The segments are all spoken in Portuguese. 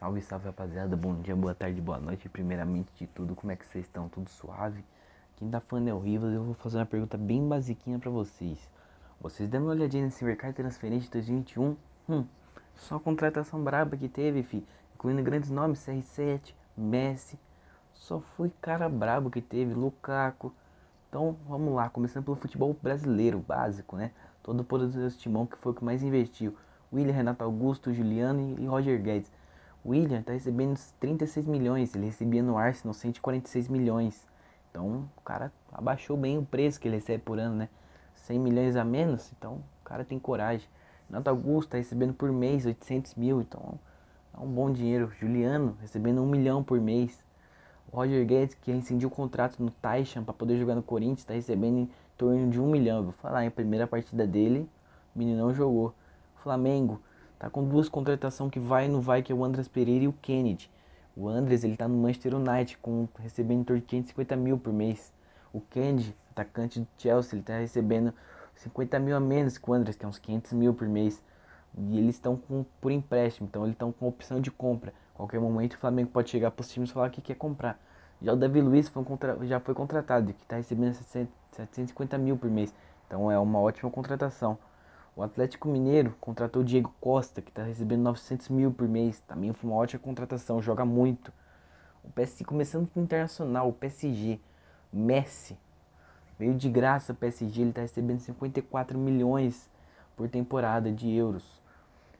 Salve, salve rapaziada, bom dia, boa tarde, boa noite. Primeiramente de tudo, como é que vocês estão? Tudo suave? Quem tá falando é o Rivas eu vou fazer uma pergunta bem basiquinha pra vocês. Vocês deram uma olhadinha nesse mercado transferente de 2021? Hum, só contratação braba que teve, fi, incluindo grandes nomes, CR7, Messi. Só foi cara brabo que teve, Lukaku. Então, vamos lá, começando pelo futebol brasileiro, básico, né? Todo o poderoso timão que foi o que mais investiu. William, Renato Augusto, Juliano e Roger Guedes. William está recebendo 36 milhões, ele recebia no Arsenal 146 milhões. Então o cara abaixou bem o preço que ele recebe por ano, né? 100 milhões a menos, então o cara tem coragem. Renato Augusto está recebendo por mês 800 mil, então é um bom dinheiro. Juliano recebendo 1 milhão por mês. O Roger Guedes, que rescindiu o contrato no Taishan para poder jogar no Corinthians, está recebendo em torno de 1 milhão. Eu vou falar, em primeira partida dele, o menino não jogou. Flamengo Tá com duas contratações que vai e não vai, que é o Andres Pereira e o Kennedy. O Andres, ele tá no Manchester United, com, recebendo em torno de 550 mil por mês. O Kennedy, atacante do Chelsea, ele tá recebendo 50 mil a menos que o Andres, que é uns 500 mil por mês. E eles estão por empréstimo, então eles estão com opção de compra. Qualquer momento o Flamengo pode chegar para os times e falar que quer comprar. Já o Davi Luiz foi contra... já foi contratado, que está recebendo 750 mil por mês. Então é uma ótima contratação. O Atlético Mineiro contratou o Diego Costa, que está recebendo 900 mil por mês. Também foi uma ótima contratação, joga muito. O PSG, começando com o Internacional, o PSG, Messi. Veio de graça o PSG, ele está recebendo 54 milhões por temporada de euros.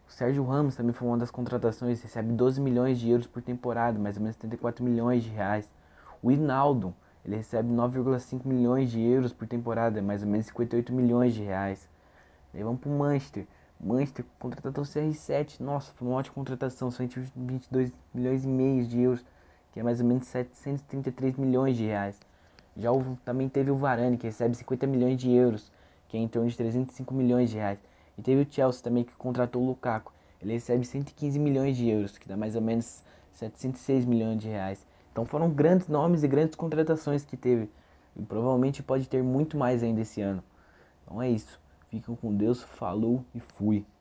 O Sérgio Ramos também foi uma das contratações, recebe 12 milhões de euros por temporada, mais ou menos 74 milhões de reais. O Hinaldo, ele recebe 9,5 milhões de euros por temporada, mais ou menos 58 milhões de reais. Daí vamos pro Manchester. Manchester contratou o CR7. Nossa, foi uma ótima contratação. 122 milhões e meio de euros. Que é mais ou menos 733 milhões de reais. Já o, também teve o Varane, que recebe 50 milhões de euros. Que é em torno de 305 milhões de reais. E teve o Chelsea também, que contratou o Lukaku. Ele recebe 115 milhões de euros, que dá mais ou menos 706 milhões de reais. Então foram grandes nomes e grandes contratações que teve. E provavelmente pode ter muito mais ainda esse ano. Então é isso. Fiquem com Deus, falou e fui.